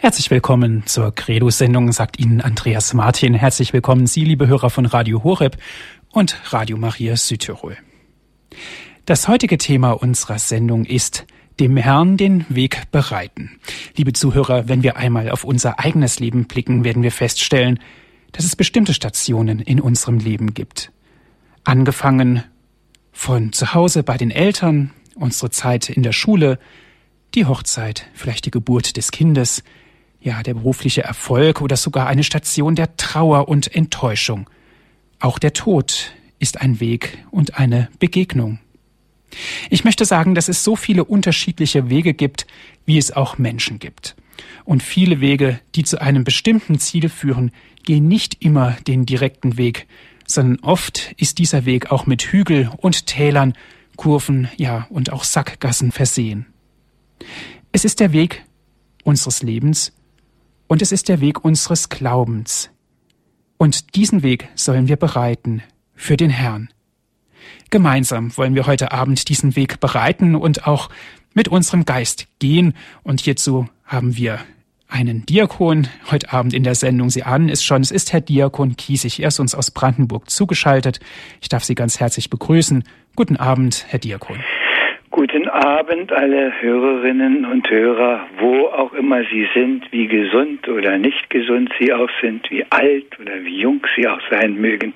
Herzlich willkommen zur Credo-Sendung, sagt Ihnen Andreas Martin. Herzlich willkommen Sie, liebe Hörer von Radio Horeb und Radio Maria Südtirol. Das heutige Thema unserer Sendung ist dem Herrn den Weg bereiten. Liebe Zuhörer, wenn wir einmal auf unser eigenes Leben blicken, werden wir feststellen, dass es bestimmte Stationen in unserem Leben gibt. Angefangen von zu Hause bei den Eltern, unsere Zeit in der Schule, die Hochzeit, vielleicht die Geburt des Kindes, ja, der berufliche Erfolg oder sogar eine Station der Trauer und Enttäuschung. Auch der Tod ist ein Weg und eine Begegnung. Ich möchte sagen, dass es so viele unterschiedliche Wege gibt, wie es auch Menschen gibt. Und viele Wege, die zu einem bestimmten Ziel führen, gehen nicht immer den direkten Weg, sondern oft ist dieser Weg auch mit Hügel und Tälern, Kurven, ja, und auch Sackgassen versehen. Es ist der Weg unseres Lebens und es ist der Weg unseres Glaubens. Und diesen Weg sollen wir bereiten für den Herrn. Gemeinsam wollen wir heute Abend diesen Weg bereiten und auch mit unserem Geist gehen. Und hierzu haben wir einen Diakon heute Abend in der Sendung. Sie ahnen es schon, es ist Herr Diakon Kiesig. Er ist uns aus Brandenburg zugeschaltet. Ich darf Sie ganz herzlich begrüßen. Guten Abend, Herr Diakon. Guten Abend, alle Hörerinnen und Hörer, wo auch immer Sie sind, wie gesund oder nicht gesund Sie auch sind, wie alt oder wie jung Sie auch sein mögen.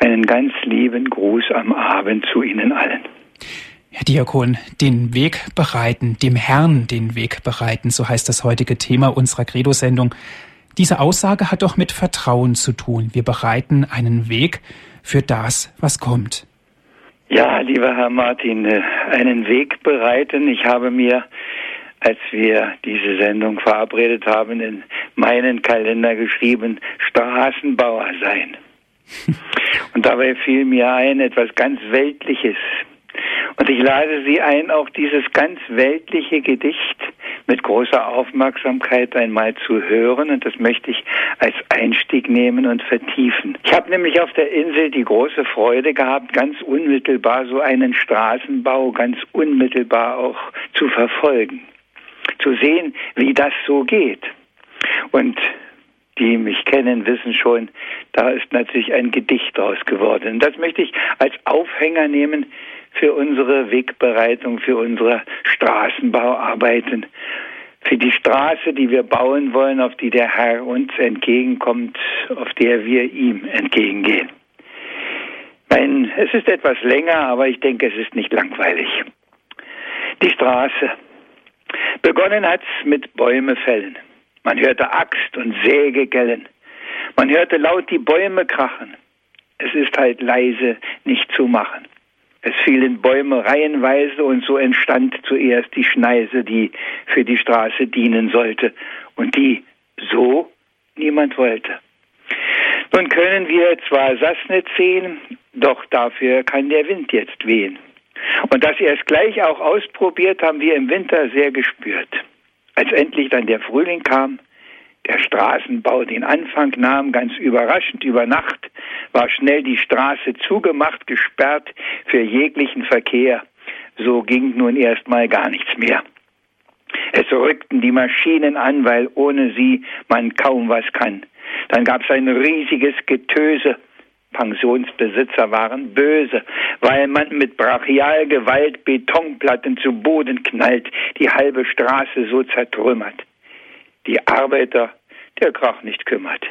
Einen ganz lieben Gruß am Abend zu Ihnen allen. Herr Diakon, den Weg bereiten, dem Herrn den Weg bereiten, so heißt das heutige Thema unserer Credo-Sendung. Diese Aussage hat doch mit Vertrauen zu tun. Wir bereiten einen Weg für das, was kommt. Ja, lieber Herr Martin, äh, einen Weg bereiten. Ich habe mir, als wir diese Sendung verabredet haben, in meinen Kalender geschrieben, Straßenbauer sein. Und dabei fiel mir ein etwas ganz Weltliches, und ich lade Sie ein, auch dieses ganz weltliche Gedicht mit großer Aufmerksamkeit einmal zu hören. Und das möchte ich als Einstieg nehmen und vertiefen. Ich habe nämlich auf der Insel die große Freude gehabt, ganz unmittelbar so einen Straßenbau ganz unmittelbar auch zu verfolgen. Zu sehen, wie das so geht. Und die mich kennen, wissen schon, da ist natürlich ein Gedicht draus geworden. Und das möchte ich als Aufhänger nehmen für unsere Wegbereitung, für unsere Straßenbauarbeiten, für die Straße, die wir bauen wollen, auf die der Herr uns entgegenkommt, auf der wir ihm entgegengehen. Mein, es ist etwas länger, aber ich denke, es ist nicht langweilig. Die Straße. Begonnen hat's mit Bäume fällen. Man hörte Axt und Säge gellen. Man hörte laut die Bäume krachen. Es ist halt leise nicht zu machen. Es fielen Bäume reihenweise und so entstand zuerst die Schneise, die für die Straße dienen sollte und die so niemand wollte. Nun können wir zwar Sassnitz sehen, doch dafür kann der Wind jetzt wehen. Und dass er es gleich auch ausprobiert, haben wir im Winter sehr gespürt. Als endlich dann der Frühling kam, der Straßenbau den Anfang nahm, ganz überraschend über Nacht, war schnell die Straße zugemacht, gesperrt für jeglichen Verkehr. So ging nun erstmal gar nichts mehr. Es rückten die Maschinen an, weil ohne sie man kaum was kann. Dann gab es ein riesiges Getöse. Pensionsbesitzer waren böse, weil man mit Brachialgewalt Betonplatten zu Boden knallt, die halbe Straße so zertrümmert die Arbeiter der Krach nicht kümmert.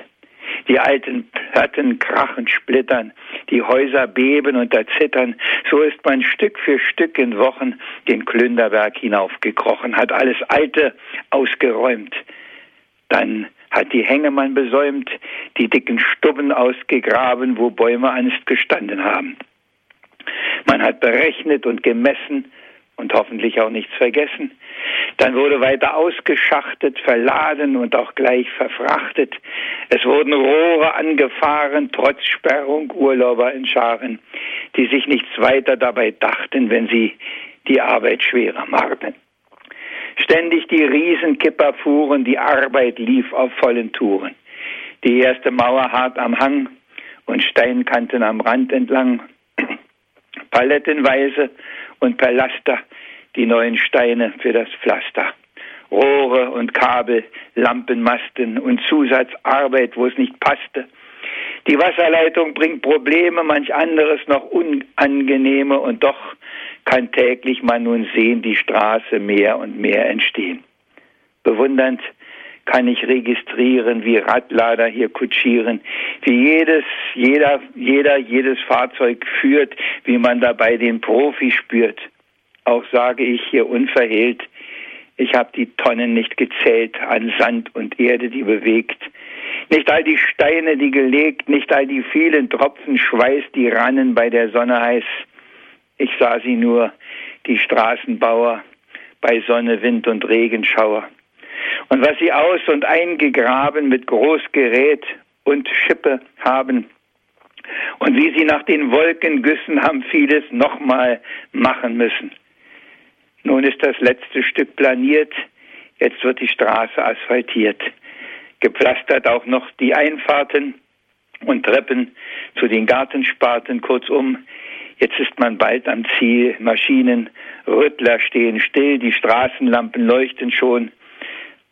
Die alten Platten krachen, splittern, die Häuser beben und erzittern. So ist man Stück für Stück in Wochen den Klünderberg hinaufgekrochen, hat alles Alte ausgeräumt. Dann hat die Hängemann besäumt, die dicken Stubben ausgegraben, wo Bäume einst gestanden haben. Man hat berechnet und gemessen, und hoffentlich auch nichts vergessen. Dann wurde weiter ausgeschachtet, verladen und auch gleich verfrachtet. Es wurden Rohre angefahren, trotz Sperrung Urlauber in Scharen, die sich nichts weiter dabei dachten, wenn sie die Arbeit schwerer machten. Ständig die Riesenkipper fuhren, die Arbeit lief auf vollen Touren. Die erste Mauer hart am Hang und Steinkanten am Rand entlang. Palettenweise und per Laster die neuen Steine für das Pflaster. Rohre und Kabel, Lampenmasten und Zusatzarbeit, wo es nicht passte. Die Wasserleitung bringt Probleme, manch anderes noch unangenehme und doch kann täglich man nun sehen, die Straße mehr und mehr entstehen. Bewundernd kann ich registrieren, wie Radlader hier kutschieren, wie jedes, jeder, jeder, jedes Fahrzeug führt, wie man dabei den Profi spürt. Auch sage ich hier unverhehlt, ich habe die Tonnen nicht gezählt an Sand und Erde, die bewegt. Nicht all die Steine, die gelegt, nicht all die vielen Tropfen Schweiß, die rannen bei der Sonne heiß. Ich sah sie nur, die Straßenbauer, bei Sonne, Wind und Regenschauer. Und was sie aus und eingegraben mit Großgerät und Schippe haben, und wie sie nach den Wolkengüssen haben vieles nochmal machen müssen. Nun ist das letzte Stück planiert, jetzt wird die Straße asphaltiert. Gepflastert auch noch die Einfahrten und Treppen zu den Gartensparten, kurzum, jetzt ist man bald am Ziel, Maschinen, Rüttler stehen still, die Straßenlampen leuchten schon,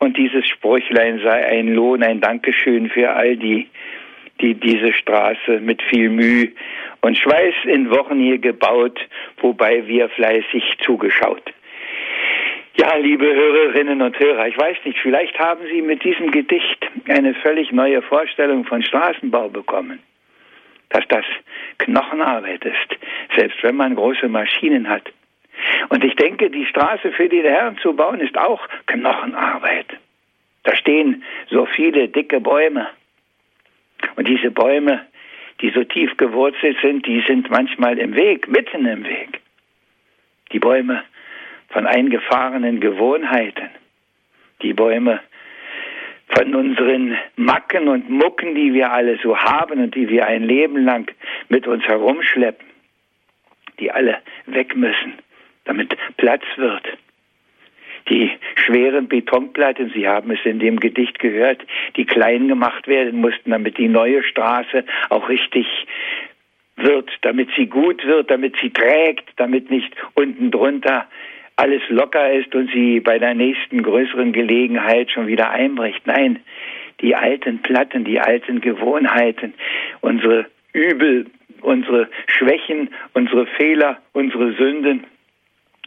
und dieses Sprüchlein sei ein Lohn, ein Dankeschön für all die, die diese Straße mit viel Mühe und Schweiß in Wochen hier gebaut, wobei wir fleißig zugeschaut. Ja, liebe Hörerinnen und Hörer, ich weiß nicht, vielleicht haben Sie mit diesem Gedicht eine völlig neue Vorstellung von Straßenbau bekommen. Dass das Knochenarbeit ist, selbst wenn man große Maschinen hat. Und ich denke, die Straße für die Herren zu bauen ist auch Knochenarbeit. Da stehen so viele dicke Bäume. Und diese Bäume, die so tief gewurzelt sind, die sind manchmal im Weg, mitten im Weg. Die Bäume von eingefahrenen Gewohnheiten. Die Bäume von unseren Macken und Mucken, die wir alle so haben und die wir ein Leben lang mit uns herumschleppen, die alle weg müssen damit Platz wird. Die schweren Betonplatten, Sie haben es in dem Gedicht gehört, die klein gemacht werden mussten, damit die neue Straße auch richtig wird, damit sie gut wird, damit sie trägt, damit nicht unten drunter alles locker ist und sie bei der nächsten größeren Gelegenheit schon wieder einbricht. Nein, die alten Platten, die alten Gewohnheiten, unsere Übel, unsere Schwächen, unsere Fehler, unsere Sünden,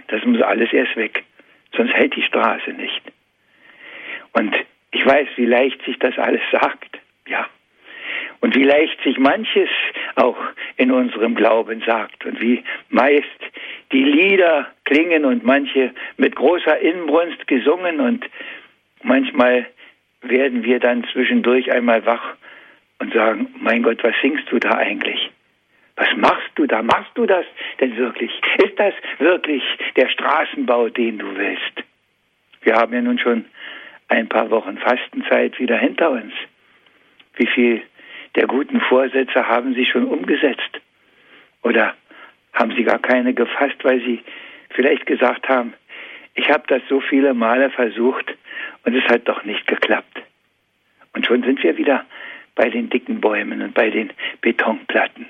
das muss alles erst weg, sonst hält die Straße nicht. Und ich weiß, wie leicht sich das alles sagt, ja. Und wie leicht sich manches auch in unserem Glauben sagt und wie meist die Lieder klingen und manche mit großer Inbrunst gesungen und manchmal werden wir dann zwischendurch einmal wach und sagen, mein Gott, was singst du da eigentlich? Was machst du da? Machst du das denn wirklich? Ist das wirklich der Straßenbau, den du willst? Wir haben ja nun schon ein paar Wochen Fastenzeit wieder hinter uns. Wie viel der guten Vorsätze haben Sie schon umgesetzt? Oder haben Sie gar keine gefasst, weil Sie vielleicht gesagt haben, ich habe das so viele Male versucht und es hat doch nicht geklappt. Und schon sind wir wieder bei den dicken Bäumen und bei den Betonplatten.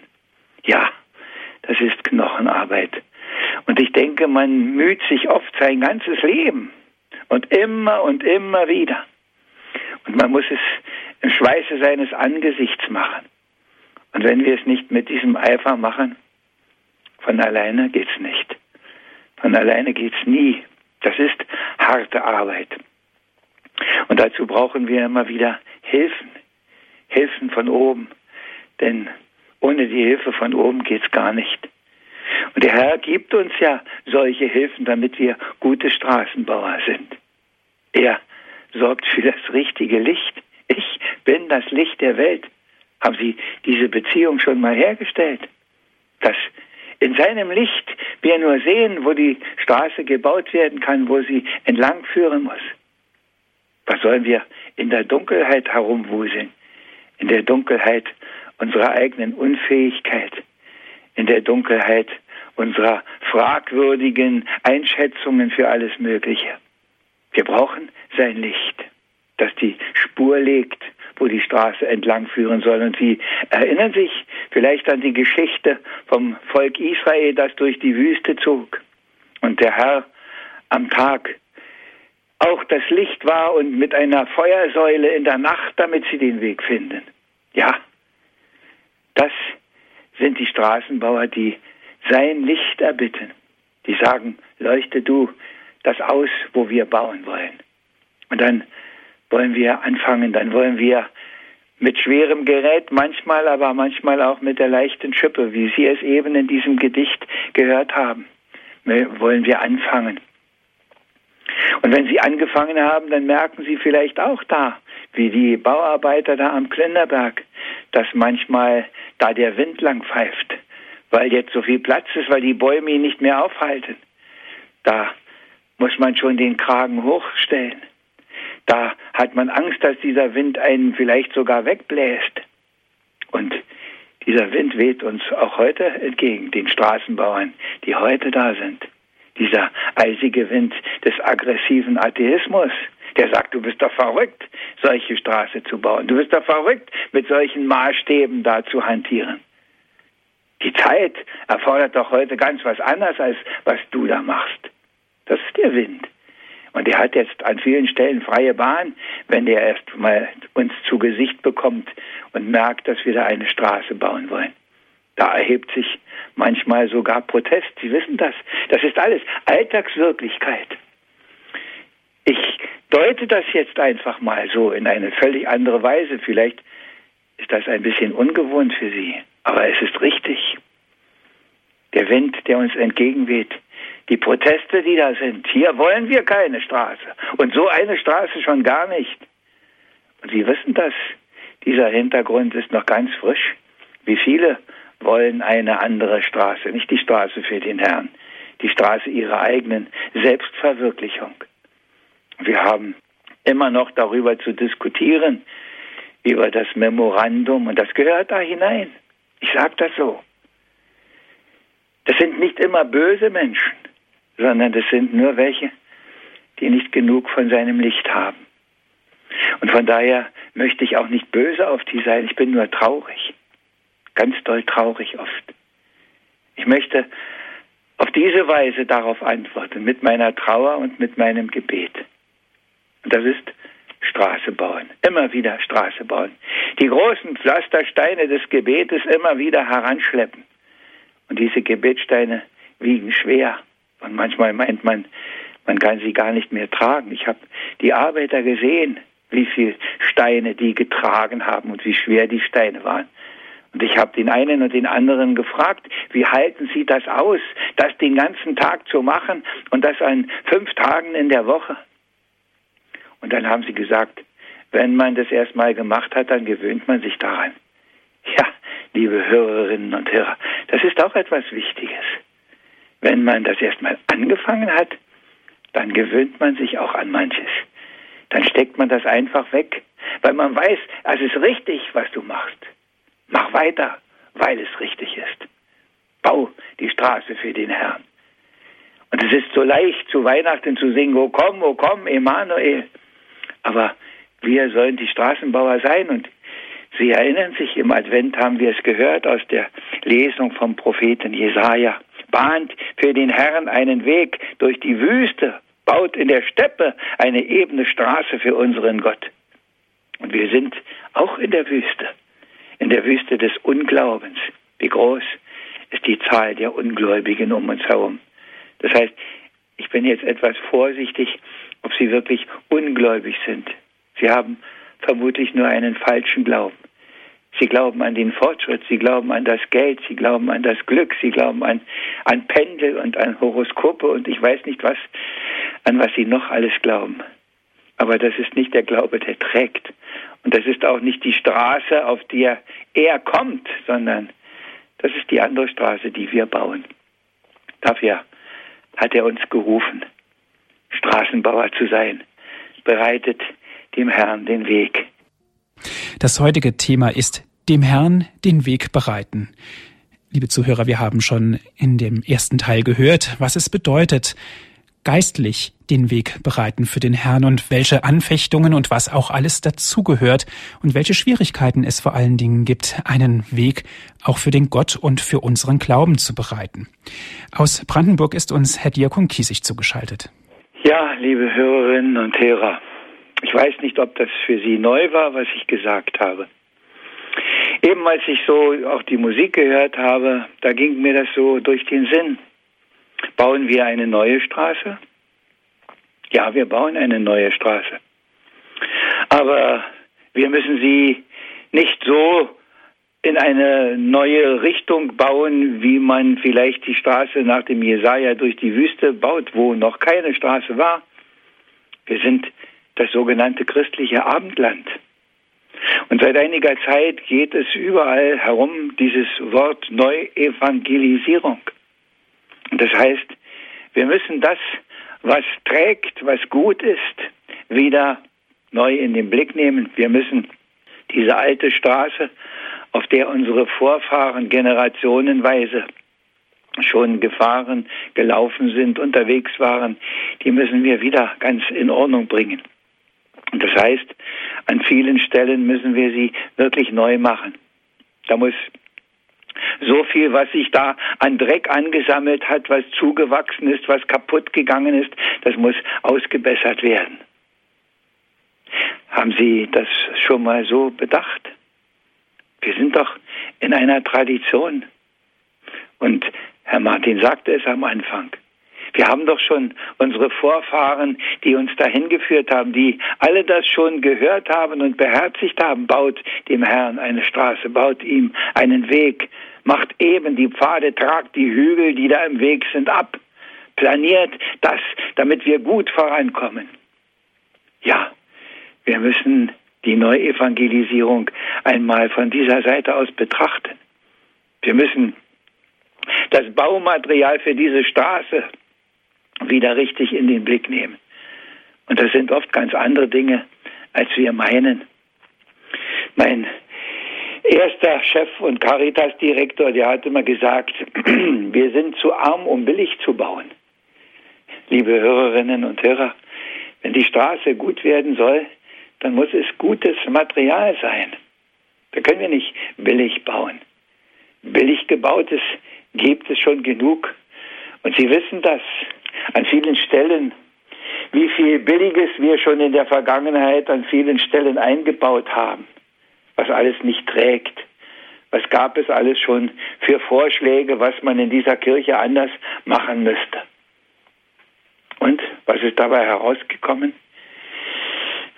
Ja, das ist Knochenarbeit. Und ich denke, man müht sich oft sein ganzes Leben und immer und immer wieder. Und man muss es im Schweiße seines Angesichts machen. Und wenn wir es nicht mit diesem Eifer machen, von alleine geht's nicht. Von alleine geht's nie. Das ist harte Arbeit. Und dazu brauchen wir immer wieder Hilfen. Hilfen von oben. Denn ohne die Hilfe von oben geht's gar nicht. Und der Herr gibt uns ja solche Hilfen, damit wir gute Straßenbauer sind. Er sorgt für das richtige Licht. Ich bin das Licht der Welt. Haben Sie diese Beziehung schon mal hergestellt? Dass in seinem Licht wir nur sehen, wo die Straße gebaut werden kann, wo sie entlang führen muss. Was sollen wir in der Dunkelheit herumwuseln? In der Dunkelheit unserer eigenen Unfähigkeit, in der Dunkelheit unserer fragwürdigen Einschätzungen für alles Mögliche. Wir brauchen sein Licht, das die Spur legt, wo die Straße entlang führen soll. Und Sie erinnern sich vielleicht an die Geschichte vom Volk Israel, das durch die Wüste zog. Und der Herr am Tag auch das Licht war und mit einer Feuersäule in der Nacht, damit sie den Weg finden. Ja, das sind die Straßenbauer, die sein Licht erbitten. Die sagen, leuchte du das aus, wo wir bauen wollen. Und dann wollen wir anfangen, dann wollen wir mit schwerem Gerät, manchmal aber manchmal auch mit der leichten Schippe, wie Sie es eben in diesem Gedicht gehört haben, wollen wir anfangen. Und wenn Sie angefangen haben, dann merken Sie vielleicht auch da, wie die Bauarbeiter da am Klinderberg, dass manchmal da der Wind lang pfeift, weil jetzt so viel Platz ist, weil die Bäume ihn nicht mehr aufhalten. Da muss man schon den Kragen hochstellen. Da hat man Angst, dass dieser Wind einen vielleicht sogar wegbläst. Und dieser Wind weht uns auch heute entgegen, den Straßenbauern, die heute da sind. Dieser eisige Wind des aggressiven Atheismus, der sagt, du bist doch verrückt, solche Straße zu bauen. Du bist doch verrückt, mit solchen Maßstäben da zu hantieren. Die Zeit erfordert doch heute ganz was anderes, als was du da machst. Das ist der Wind. Und er hat jetzt an vielen Stellen freie Bahn, wenn der erst mal uns zu Gesicht bekommt und merkt, dass wir da eine Straße bauen wollen. Da erhebt sich manchmal sogar Protest. Sie wissen das. Das ist alles Alltagswirklichkeit. Ich deute das jetzt einfach mal so in eine völlig andere Weise. Vielleicht ist das ein bisschen ungewohnt für Sie, aber es ist richtig. Der Wind, der uns entgegenweht, die Proteste, die da sind. Hier wollen wir keine Straße. Und so eine Straße schon gar nicht. Und Sie wissen das. Dieser Hintergrund ist noch ganz frisch. Wie viele wollen eine andere Straße, nicht die Straße für den Herrn, die Straße ihrer eigenen Selbstverwirklichung. Wir haben immer noch darüber zu diskutieren, über das Memorandum, und das gehört da hinein. Ich sage das so. Das sind nicht immer böse Menschen sondern das sind nur welche, die nicht genug von seinem Licht haben. Und von daher möchte ich auch nicht böse auf die sein, ich bin nur traurig, ganz doll traurig oft. Ich möchte auf diese Weise darauf antworten, mit meiner Trauer und mit meinem Gebet. Und das ist Straße bauen, immer wieder Straße bauen. Die großen Pflastersteine des Gebetes immer wieder heranschleppen. Und diese Gebetsteine wiegen schwer. Und manchmal meint man, man kann sie gar nicht mehr tragen. Ich habe die Arbeiter gesehen, wie viele Steine die getragen haben und wie schwer die Steine waren. Und ich habe den einen und den anderen gefragt, wie halten Sie das aus, das den ganzen Tag zu machen und das an fünf Tagen in der Woche? Und dann haben sie gesagt, wenn man das erstmal gemacht hat, dann gewöhnt man sich daran. Ja, liebe Hörerinnen und Hörer, das ist auch etwas Wichtiges. Wenn man das erstmal angefangen hat, dann gewöhnt man sich auch an manches. Dann steckt man das einfach weg, weil man weiß, es ist richtig, was du machst. Mach weiter, weil es richtig ist. Bau die Straße für den Herrn. Und es ist so leicht, zu Weihnachten zu singen, oh komm, oh komm, Emanuel. Aber wir sollen die Straßenbauer sein und Sie erinnern sich, im Advent haben wir es gehört aus der Lesung vom Propheten Jesaja bahnt für den Herrn einen Weg durch die Wüste, baut in der Steppe eine ebene Straße für unseren Gott. Und wir sind auch in der Wüste, in der Wüste des Unglaubens. Wie groß ist die Zahl der Ungläubigen um uns herum? Das heißt, ich bin jetzt etwas vorsichtig, ob sie wirklich ungläubig sind. Sie haben vermutlich nur einen falschen Glauben. Sie glauben an den Fortschritt, sie glauben an das Geld, sie glauben an das Glück, sie glauben an, an Pendel und an Horoskope und ich weiß nicht was, an was sie noch alles glauben. Aber das ist nicht der Glaube, der trägt. Und das ist auch nicht die Straße, auf der er kommt, sondern das ist die andere Straße, die wir bauen. Dafür hat er uns gerufen, Straßenbauer zu sein, bereitet dem Herrn den Weg. Das heutige Thema ist dem Herrn den Weg bereiten. Liebe Zuhörer, wir haben schon in dem ersten Teil gehört, was es bedeutet, geistlich den Weg bereiten für den Herrn und welche Anfechtungen und was auch alles dazugehört und welche Schwierigkeiten es vor allen Dingen gibt, einen Weg auch für den Gott und für unseren Glauben zu bereiten. Aus Brandenburg ist uns Herr Diakon Kiesig zugeschaltet. Ja, liebe Hörerinnen und Hörer, ich weiß nicht, ob das für Sie neu war, was ich gesagt habe. Eben als ich so auch die Musik gehört habe, da ging mir das so durch den Sinn. Bauen wir eine neue Straße? Ja, wir bauen eine neue Straße. Aber wir müssen sie nicht so in eine neue Richtung bauen, wie man vielleicht die Straße nach dem Jesaja durch die Wüste baut, wo noch keine Straße war. Wir sind das sogenannte christliche Abendland. Und seit einiger Zeit geht es überall herum, dieses Wort Neuevangelisierung. Das heißt, wir müssen das, was trägt, was gut ist, wieder neu in den Blick nehmen. Wir müssen diese alte Straße, auf der unsere Vorfahren generationenweise schon gefahren, gelaufen sind, unterwegs waren, die müssen wir wieder ganz in Ordnung bringen. Und das heißt, an vielen Stellen müssen wir sie wirklich neu machen. Da muss so viel, was sich da an Dreck angesammelt hat, was zugewachsen ist, was kaputt gegangen ist, das muss ausgebessert werden. Haben Sie das schon mal so bedacht? Wir sind doch in einer Tradition. Und Herr Martin sagte es am Anfang. Wir haben doch schon unsere Vorfahren, die uns dahin geführt haben, die alle das schon gehört haben und beherzigt haben. Baut dem Herrn eine Straße, baut ihm einen Weg, macht eben die Pfade, tragt die Hügel, die da im Weg sind, ab. Planiert das, damit wir gut vorankommen. Ja, wir müssen die Neuevangelisierung einmal von dieser Seite aus betrachten. Wir müssen das Baumaterial für diese Straße wieder richtig in den Blick nehmen. Und das sind oft ganz andere Dinge, als wir meinen. Mein erster Chef und Caritas-Direktor, der hat immer gesagt, wir sind zu arm, um billig zu bauen. Liebe Hörerinnen und Hörer, wenn die Straße gut werden soll, dann muss es gutes Material sein. Da können wir nicht billig bauen. Billig gebautes gibt es schon genug. Und Sie wissen das an vielen Stellen, wie viel Billiges wir schon in der Vergangenheit an vielen Stellen eingebaut haben, was alles nicht trägt. Was gab es alles schon für Vorschläge, was man in dieser Kirche anders machen müsste? Und was ist dabei herausgekommen?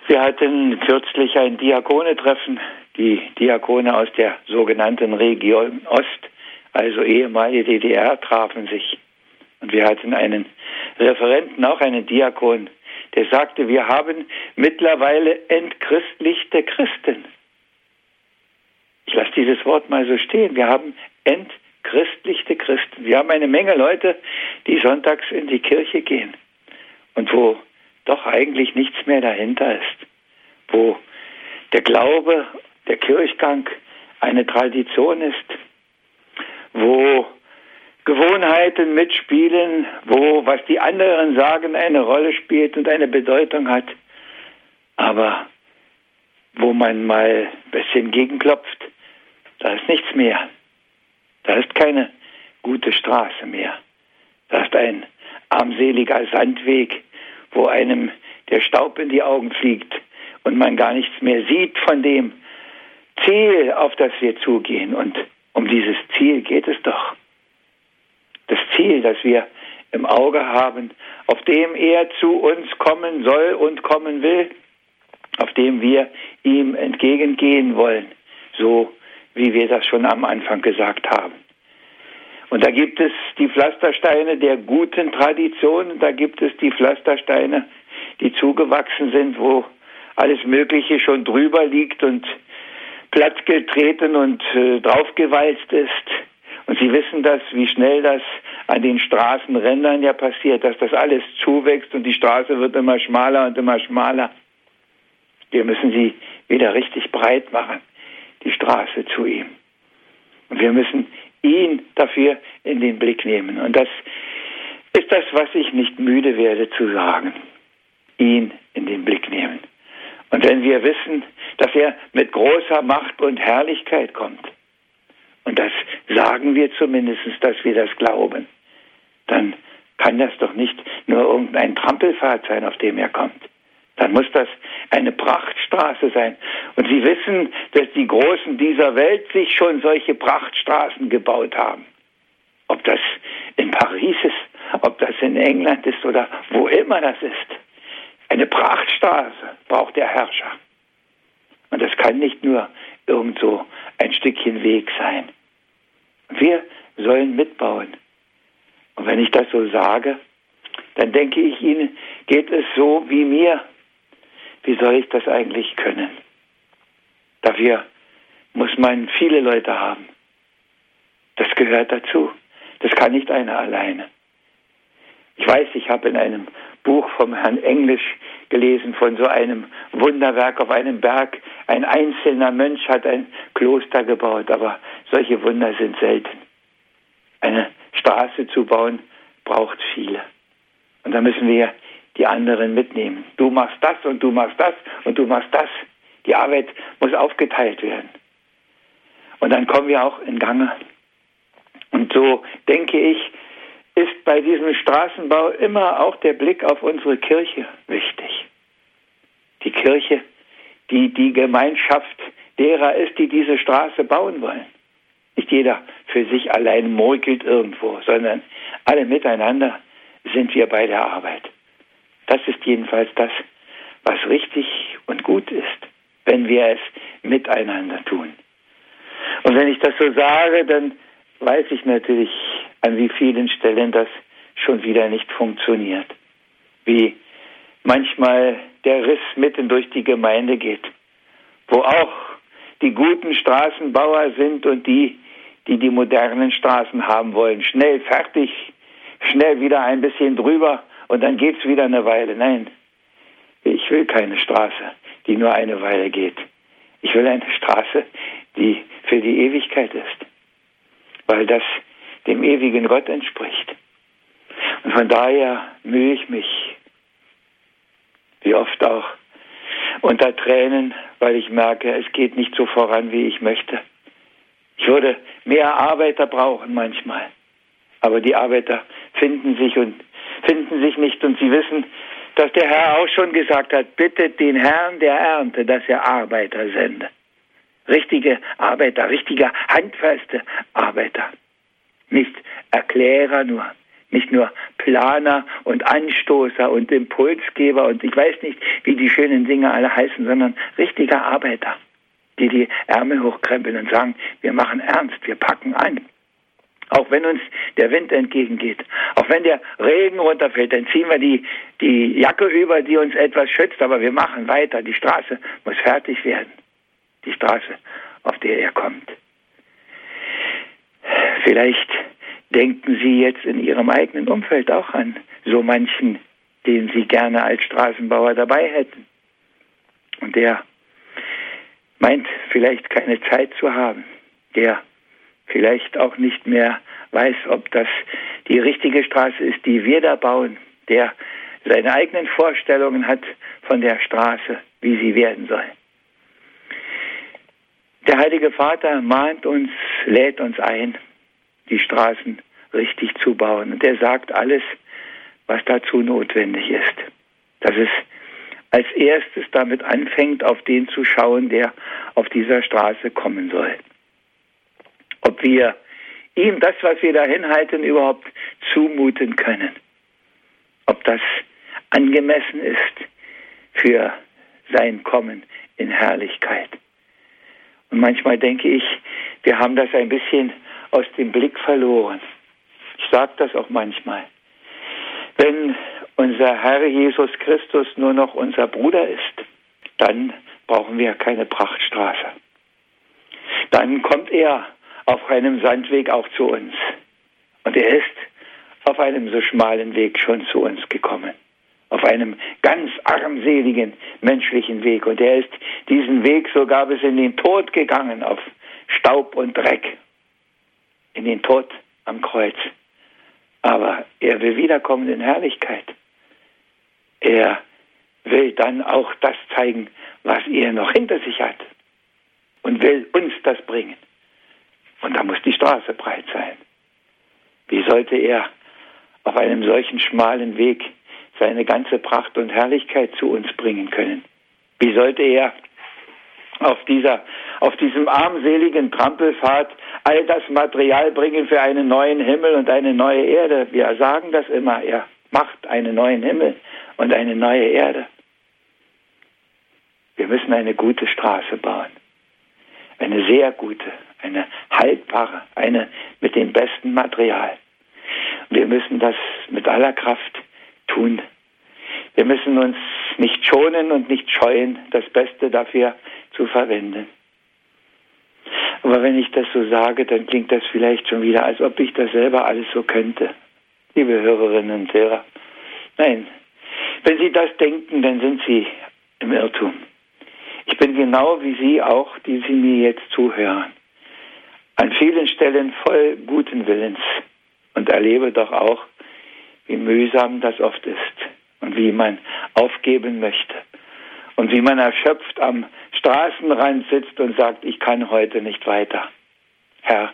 Wir hatten kürzlich ein Diakonetreffen. Die Diakone aus der sogenannten Region Ost, also ehemalige DDR, trafen sich. Und wir hatten einen Referenten, auch einen Diakon, der sagte, wir haben mittlerweile entchristlichte Christen. Ich lasse dieses Wort mal so stehen. Wir haben entchristlichte Christen. Wir haben eine Menge Leute, die sonntags in die Kirche gehen und wo doch eigentlich nichts mehr dahinter ist, wo der Glaube, der Kirchgang eine Tradition ist, wo Gewohnheiten mitspielen, wo was die anderen sagen eine Rolle spielt und eine Bedeutung hat, aber wo man mal ein bisschen gegenklopft, da ist nichts mehr. Da ist keine gute Straße mehr. Da ist ein armseliger Sandweg, wo einem der Staub in die Augen fliegt und man gar nichts mehr sieht von dem Ziel, auf das wir zugehen. Und um dieses Ziel geht es doch. Das Ziel, das wir im Auge haben, auf dem er zu uns kommen soll und kommen will, auf dem wir ihm entgegengehen wollen, so wie wir das schon am Anfang gesagt haben. Und da gibt es die Pflastersteine der guten Tradition, da gibt es die Pflastersteine, die zugewachsen sind, wo alles Mögliche schon drüber liegt und plattgetreten und äh, draufgewalzt ist. Und Sie wissen das, wie schnell das an den Straßenrändern ja passiert, dass das alles zuwächst und die Straße wird immer schmaler und immer schmaler. Wir müssen sie wieder richtig breit machen, die Straße zu ihm. Und wir müssen ihn dafür in den Blick nehmen. Und das ist das, was ich nicht müde werde zu sagen. Ihn in den Blick nehmen. Und wenn wir wissen, dass er mit großer Macht und Herrlichkeit kommt, und das sagen wir zumindest, dass wir das glauben, dann kann das doch nicht nur irgendein Trampelpfad sein, auf dem er kommt. Dann muss das eine Prachtstraße sein. Und Sie wissen, dass die Großen dieser Welt sich schon solche Prachtstraßen gebaut haben. Ob das in Paris ist, ob das in England ist oder wo immer das ist. Eine Prachtstraße braucht der Herrscher. Und das kann nicht nur irgendwo ein Stückchen Weg sein. Wir sollen mitbauen. Und wenn ich das so sage, dann denke ich Ihnen, geht es so wie mir. Wie soll ich das eigentlich können? Dafür muss man viele Leute haben. Das gehört dazu. Das kann nicht einer alleine. Ich weiß, ich habe in einem Buch vom Herrn Englisch gelesen von so einem Wunderwerk auf einem Berg. Ein einzelner Mönch hat ein Kloster gebaut, aber solche Wunder sind selten. Eine Straße zu bauen braucht viele. Und da müssen wir die anderen mitnehmen. Du machst das und du machst das und du machst das. Die Arbeit muss aufgeteilt werden. Und dann kommen wir auch in Gange. Und so denke ich, ist bei diesem Straßenbau immer auch der Blick auf unsere Kirche wichtig. Die Kirche, die die Gemeinschaft derer ist, die diese Straße bauen wollen. Nicht jeder für sich allein murkelt irgendwo, sondern alle miteinander sind wir bei der Arbeit. Das ist jedenfalls das, was richtig und gut ist, wenn wir es miteinander tun. Und wenn ich das so sage, dann weiß ich natürlich, an wie vielen Stellen das schon wieder nicht funktioniert. Wie manchmal der Riss mitten durch die Gemeinde geht, wo auch die guten Straßenbauer sind und die, die die modernen Straßen haben wollen. Schnell fertig, schnell wieder ein bisschen drüber und dann geht's wieder eine Weile. Nein, ich will keine Straße, die nur eine Weile geht. Ich will eine Straße, die für die Ewigkeit ist, weil das dem ewigen Gott entspricht. Und von daher mühe ich mich, wie oft auch, unter Tränen, weil ich merke, es geht nicht so voran, wie ich möchte. Ich würde mehr Arbeiter brauchen manchmal. Aber die Arbeiter finden sich und finden sich nicht und sie wissen, dass der Herr auch schon gesagt hat, bittet den Herrn der Ernte, dass er Arbeiter sende. Richtige Arbeiter, richtige handfeste Arbeiter. Nicht Erklärer nur, nicht nur Planer und Anstoßer und Impulsgeber und ich weiß nicht, wie die schönen Dinge alle heißen, sondern richtige Arbeiter, die die Ärmel hochkrempeln und sagen, wir machen ernst, wir packen an. Auch wenn uns der Wind entgegengeht, auch wenn der Regen runterfällt, dann ziehen wir die, die Jacke über, die uns etwas schützt, aber wir machen weiter. Die Straße muss fertig werden. Die Straße, auf der er kommt. Vielleicht denken Sie jetzt in Ihrem eigenen Umfeld auch an so manchen, den Sie gerne als Straßenbauer dabei hätten. Und der meint vielleicht keine Zeit zu haben, der vielleicht auch nicht mehr weiß, ob das die richtige Straße ist, die wir da bauen, der seine eigenen Vorstellungen hat von der Straße, wie sie werden soll. Der Heilige Vater mahnt uns, lädt uns ein, die Straßen richtig zu bauen. Und er sagt alles, was dazu notwendig ist. Dass es als erstes damit anfängt, auf den zu schauen, der auf dieser Straße kommen soll ob wir ihm das, was wir dahin halten, überhaupt zumuten können. Ob das angemessen ist für sein Kommen in Herrlichkeit. Und manchmal denke ich, wir haben das ein bisschen aus dem Blick verloren. Ich sage das auch manchmal. Wenn unser Herr Jesus Christus nur noch unser Bruder ist, dann brauchen wir keine Prachtstraße. Dann kommt er auf einem Sandweg auch zu uns. Und er ist auf einem so schmalen Weg schon zu uns gekommen. Auf einem ganz armseligen menschlichen Weg. Und er ist diesen Weg sogar bis in den Tod gegangen, auf Staub und Dreck. In den Tod am Kreuz. Aber er will wiederkommen in Herrlichkeit. Er will dann auch das zeigen, was er noch hinter sich hat. Und will uns das bringen. Und da muss die Straße breit sein. Wie sollte er auf einem solchen schmalen Weg seine ganze Pracht und Herrlichkeit zu uns bringen können? Wie sollte er auf dieser, auf diesem armseligen Trampelpfad all das Material bringen für einen neuen Himmel und eine neue Erde? Wir sagen das immer. Er macht einen neuen Himmel und eine neue Erde. Wir müssen eine gute Straße bauen. Eine sehr gute, eine haltbare, eine mit dem besten Material. Wir müssen das mit aller Kraft tun. Wir müssen uns nicht schonen und nicht scheuen, das Beste dafür zu verwenden. Aber wenn ich das so sage, dann klingt das vielleicht schon wieder, als ob ich das selber alles so könnte. Liebe Hörerinnen und Hörer. Nein, wenn Sie das denken, dann sind Sie im Irrtum. Ich bin genau wie Sie auch, die Sie mir jetzt zuhören, an vielen Stellen voll guten Willens und erlebe doch auch, wie mühsam das oft ist und wie man aufgeben möchte und wie man erschöpft am Straßenrand sitzt und sagt, ich kann heute nicht weiter. Herr,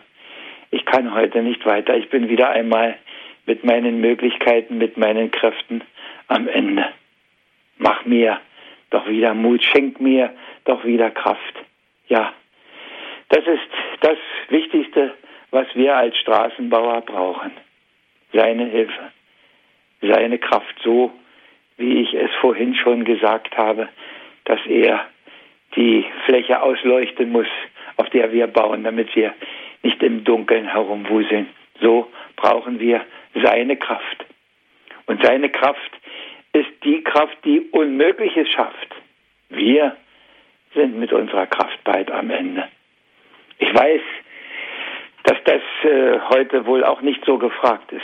ich kann heute nicht weiter. Ich bin wieder einmal mit meinen Möglichkeiten, mit meinen Kräften am Ende. Mach mir doch wieder Mut, schenk mir doch wieder Kraft. Ja, das ist das Wichtigste, was wir als Straßenbauer brauchen. Seine Hilfe, seine Kraft, so wie ich es vorhin schon gesagt habe, dass er die Fläche ausleuchten muss, auf der wir bauen, damit wir nicht im Dunkeln herumwuseln. So brauchen wir seine Kraft. Und seine Kraft ist die Kraft, die Unmögliches schafft. Wir sind mit unserer Kraft bald am Ende. Ich weiß, dass das äh, heute wohl auch nicht so gefragt ist.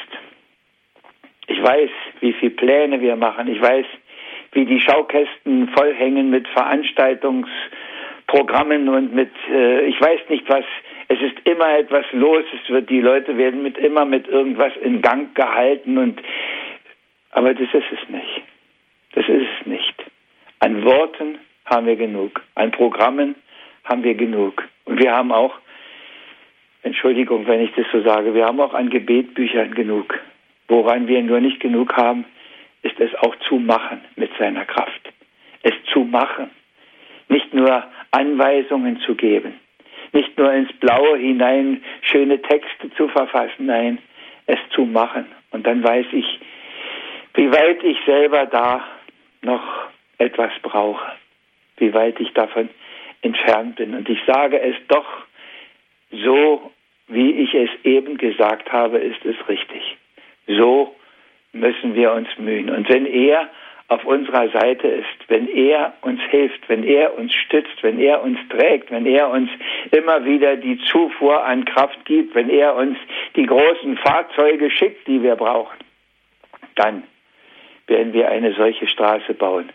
Ich weiß, wie viele Pläne wir machen. Ich weiß, wie die Schaukästen vollhängen mit Veranstaltungsprogrammen und mit, äh, ich weiß nicht was. Es ist immer etwas los. Es wird, die Leute werden mit immer mit irgendwas in Gang gehalten und, aber das ist es nicht. Das ist es nicht. An Worten haben wir genug. An Programmen haben wir genug. Und wir haben auch, Entschuldigung, wenn ich das so sage, wir haben auch an Gebetbüchern genug. Woran wir nur nicht genug haben, ist es auch zu machen mit seiner Kraft. Es zu machen. Nicht nur Anweisungen zu geben. Nicht nur ins Blaue hinein schöne Texte zu verfassen. Nein, es zu machen. Und dann weiß ich, wie weit ich selber da noch etwas brauche. Wie weit ich davon entfernt bin. Und ich sage es doch so, wie ich es eben gesagt habe, ist es richtig. So müssen wir uns mühen. Und wenn er auf unserer Seite ist, wenn er uns hilft, wenn er uns stützt, wenn er uns trägt, wenn er uns immer wieder die Zufuhr an Kraft gibt, wenn er uns die großen Fahrzeuge schickt, die wir brauchen, dann werden wir eine solche Straße bauen.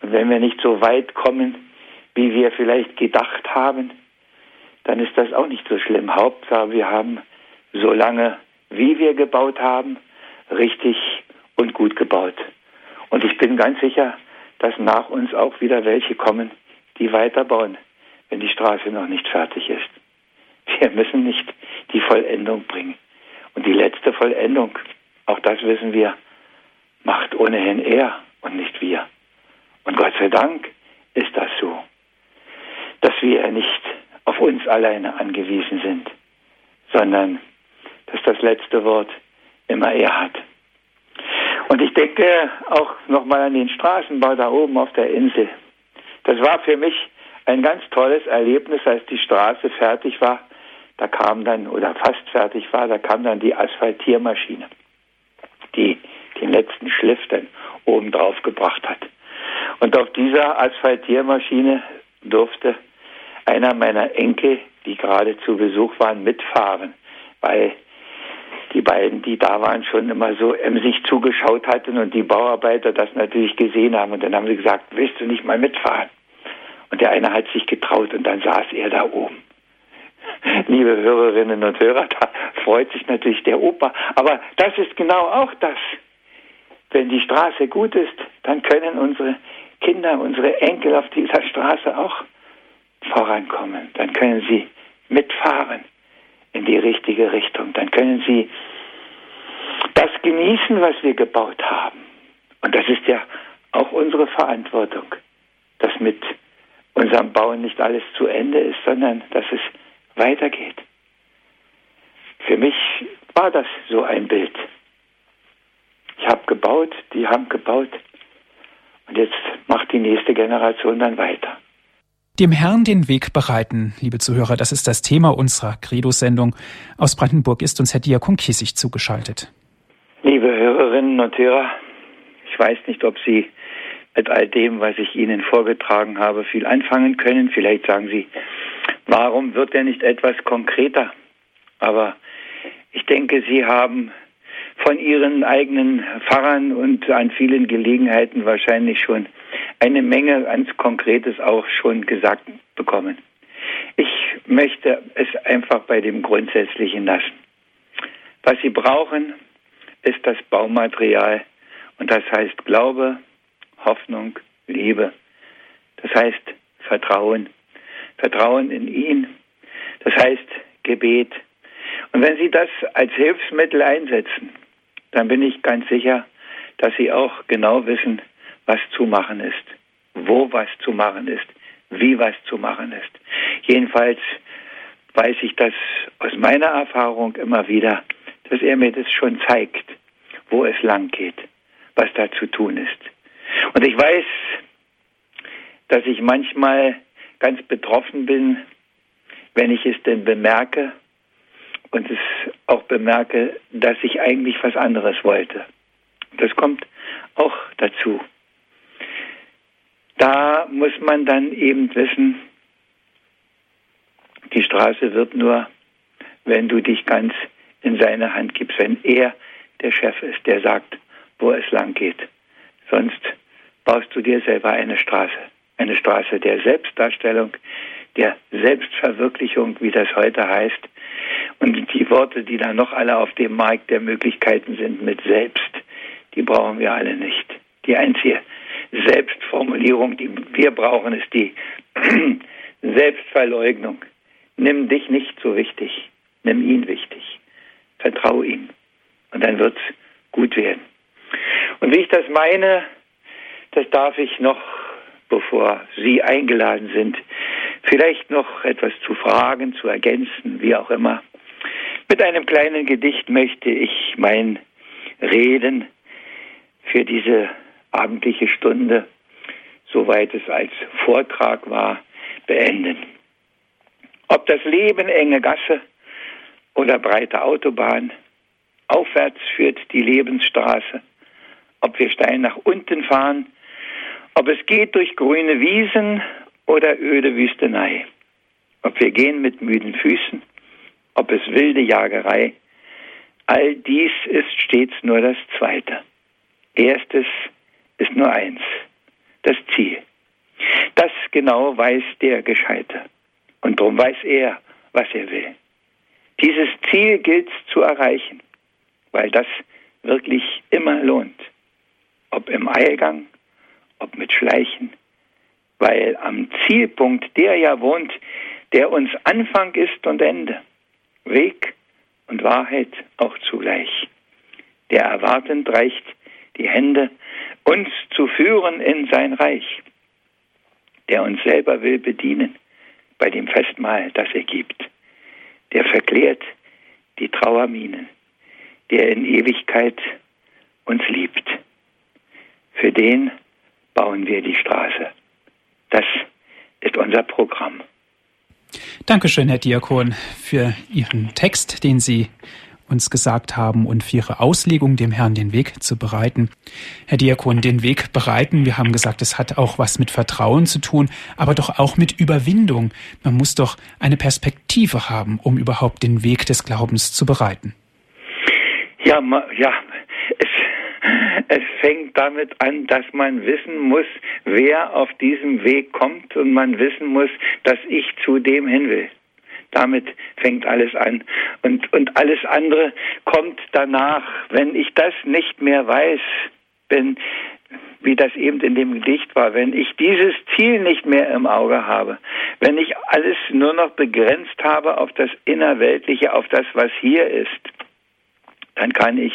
Und wenn wir nicht so weit kommen, wie wir vielleicht gedacht haben, dann ist das auch nicht so schlimm. Hauptsache, wir haben so lange, wie wir gebaut haben, richtig und gut gebaut. Und ich bin ganz sicher, dass nach uns auch wieder welche kommen, die weiterbauen, wenn die Straße noch nicht fertig ist. Wir müssen nicht die Vollendung bringen. Und die letzte Vollendung, auch das wissen wir, macht ohnehin er und nicht wir. Und Gott sei Dank ist das so, dass wir nicht auf uns alleine angewiesen sind, sondern dass das letzte Wort immer er hat. Und ich denke auch nochmal an den Straßenbau da oben auf der Insel. Das war für mich ein ganz tolles Erlebnis, als die Straße fertig war. Da kam dann, oder fast fertig war, da kam dann die Asphaltiermaschine, die den letzten Schliff dann oben drauf gebracht hat. Und auf dieser Asphaltiermaschine durfte einer meiner Enkel, die gerade zu Besuch waren, mitfahren, weil die beiden, die da waren, schon immer so emsig zugeschaut hatten und die Bauarbeiter das natürlich gesehen haben. Und dann haben sie gesagt, willst du nicht mal mitfahren? Und der eine hat sich getraut und dann saß er da oben. Liebe Hörerinnen und Hörer, da freut sich natürlich der Opa. Aber das ist genau auch das. Wenn die Straße gut ist, dann können unsere Kinder, unsere Enkel auf dieser Straße auch vorankommen. Dann können sie mitfahren in die richtige Richtung. Dann können sie das genießen, was wir gebaut haben. Und das ist ja auch unsere Verantwortung, dass mit unserem Bauen nicht alles zu Ende ist, sondern dass es weitergeht. Für mich war das so ein Bild. Ich habe gebaut, die haben gebaut und jetzt macht die nächste Generation dann weiter. Dem Herrn den Weg bereiten, liebe Zuhörer, das ist das Thema unserer Credo-Sendung. Aus Brandenburg ist uns Herr Diakon Kissig zugeschaltet. Liebe Hörerinnen und Hörer, ich weiß nicht, ob Sie mit all dem, was ich Ihnen vorgetragen habe, viel anfangen können. Vielleicht sagen Sie, warum wird er nicht etwas konkreter? Aber ich denke, Sie haben von Ihren eigenen Pfarrern und an vielen Gelegenheiten wahrscheinlich schon eine Menge ganz Konkretes auch schon gesagt bekommen. Ich möchte es einfach bei dem Grundsätzlichen lassen. Was Sie brauchen, ist das Baumaterial und das heißt Glaube, Hoffnung, Liebe. Das heißt Vertrauen. Vertrauen in ihn. Das heißt Gebet. Und wenn Sie das als Hilfsmittel einsetzen, dann bin ich ganz sicher, dass Sie auch genau wissen, was zu machen ist, wo was zu machen ist, wie was zu machen ist. Jedenfalls weiß ich das aus meiner Erfahrung immer wieder, dass er mir das schon zeigt, wo es lang geht, was da zu tun ist. Und ich weiß, dass ich manchmal ganz betroffen bin, wenn ich es denn bemerke und es auch bemerke, dass ich eigentlich was anderes wollte. Das kommt auch dazu. Da muss man dann eben wissen, die Straße wird nur, wenn du dich ganz in seine Hand gibst, wenn er der Chef ist, der sagt, wo es lang geht. Sonst baust du dir selber eine Straße. Eine Straße der Selbstdarstellung, der Selbstverwirklichung, wie das heute heißt. Und die Worte, die da noch alle auf dem Markt der Möglichkeiten sind mit selbst, die brauchen wir alle nicht. Die einzige Selbstformulierung, die wir brauchen, ist die Selbstverleugnung. Nimm dich nicht so wichtig, nimm ihn wichtig. Vertrau ihm. Und dann wird's gut werden. Und wie ich das meine, das darf ich noch, bevor Sie eingeladen sind, vielleicht noch etwas zu fragen, zu ergänzen, wie auch immer. Mit einem kleinen Gedicht möchte ich mein Reden für diese abendliche Stunde, soweit es als Vortrag war, beenden. Ob das Leben enge Gasse oder breite Autobahn, aufwärts führt die Lebensstraße. Ob wir steil nach unten fahren, ob es geht durch grüne Wiesen oder öde Wüstenei. Ob wir gehen mit müden Füßen, ob es wilde Jagerei. All dies ist stets nur das Zweite. Erstes ist nur eins, das Ziel. Das genau weiß der Gescheite. Und darum weiß er, was er will. Dieses Ziel gilt zu erreichen, weil das wirklich immer lohnt. Ob im Eilgang, ob mit Schleichen, weil am Zielpunkt der ja wohnt, der uns Anfang ist und Ende, Weg und Wahrheit auch zugleich. Der erwartend reicht die Hände uns zu führen in sein Reich, der uns selber will bedienen bei dem Festmahl, das er gibt, der verklärt die Trauerminen, der in Ewigkeit uns liebt. Für den bauen wir die Straße. Das ist unser Programm. Dankeschön, Herr Diakon, für Ihren Text, den Sie uns gesagt haben und für Ihre Auslegung dem Herrn den Weg zu bereiten. Herr Diakon, den Weg bereiten, wir haben gesagt, es hat auch was mit Vertrauen zu tun, aber doch auch mit Überwindung. Man muss doch eine Perspektive haben, um überhaupt den Weg des Glaubens zu bereiten. Ja, ja, es, es fängt damit an, dass man wissen muss, wer auf diesem Weg kommt und man wissen muss, dass ich zu dem hin will. Damit fängt alles an. Und, und alles andere kommt danach. Wenn ich das nicht mehr weiß, wenn, wie das eben in dem Gedicht war, wenn ich dieses Ziel nicht mehr im Auge habe, wenn ich alles nur noch begrenzt habe auf das Innerweltliche, auf das, was hier ist, dann kann ich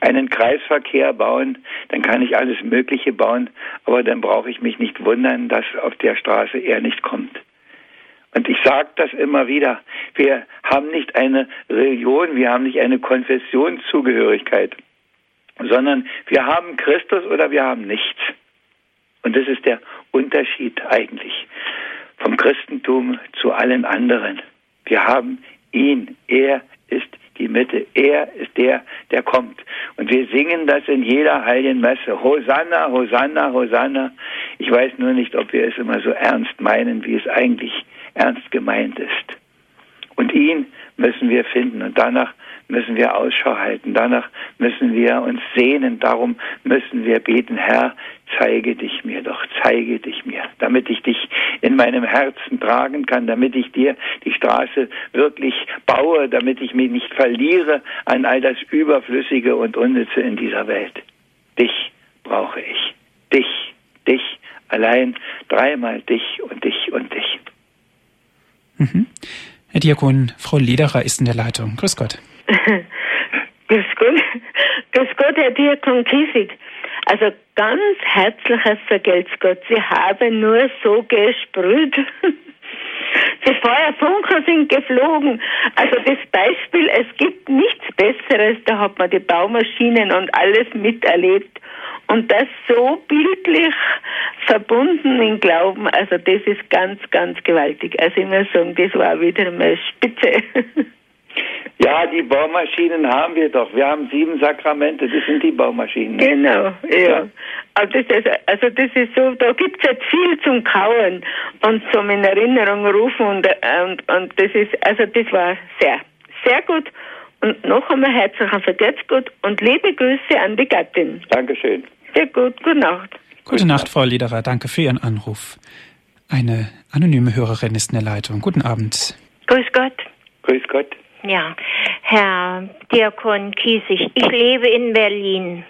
einen Kreisverkehr bauen, dann kann ich alles Mögliche bauen, aber dann brauche ich mich nicht wundern, dass auf der Straße er nicht kommt. Und ich sage das immer wieder, wir haben nicht eine Religion, wir haben nicht eine Konfessionszugehörigkeit, sondern wir haben Christus oder wir haben nichts. Und das ist der Unterschied eigentlich vom Christentum zu allen anderen. Wir haben ihn, er ist die Mitte. Er ist der, der kommt. Und wir singen das in jeder heiligen Messe. Hosanna, Hosanna, Hosanna. Ich weiß nur nicht, ob wir es immer so ernst meinen, wie es eigentlich ernst gemeint ist. Und ihn müssen wir finden und danach müssen wir Ausschau halten, danach müssen wir uns sehnen, darum müssen wir beten, Herr, zeige dich mir doch, zeige dich mir, damit ich dich in meinem Herzen tragen kann, damit ich dir die Straße wirklich baue, damit ich mich nicht verliere an all das Überflüssige und Unnütze in dieser Welt. Dich brauche ich, dich, dich allein, dreimal dich und dich und dich. Mhm. Herr Diakon, Frau Lederer ist in der Leitung. Grüß Gott. Grüß Gott. Grüß Gott, Herr Diakon Kiesig. Also ganz herzliches Vergelt's Gott. Sie haben nur so gesprüht. Die Feuerfunker sind geflogen. Also das Beispiel, es gibt nichts Besseres. Da hat man die Baumaschinen und alles miterlebt. Und das so bildlich verbunden im Glauben, also das ist ganz, ganz gewaltig. Also ich muss sagen, das war wieder mal spitze. Ja, die Baumaschinen haben wir doch. Wir haben sieben Sakramente, das sind die Baumaschinen. Genau, ja. Also, das ist, also das ist so, da gibt es jetzt viel zum Kauen und zum in Erinnerung rufen und, und, und das ist, also das war sehr, sehr gut. Und noch einmal herzlichen Vergelt's gut und liebe Grüße an die Gattin. Dankeschön. Sehr gut, gute Nacht. Gute Nacht, Frau Lederer. Danke für Ihren Anruf. Eine anonyme Hörerin ist in der Leitung. Guten Abend. Grüß Gott. Grüß Gott. Ja, Herr Diakon Kiesig, ich lebe in Berlin.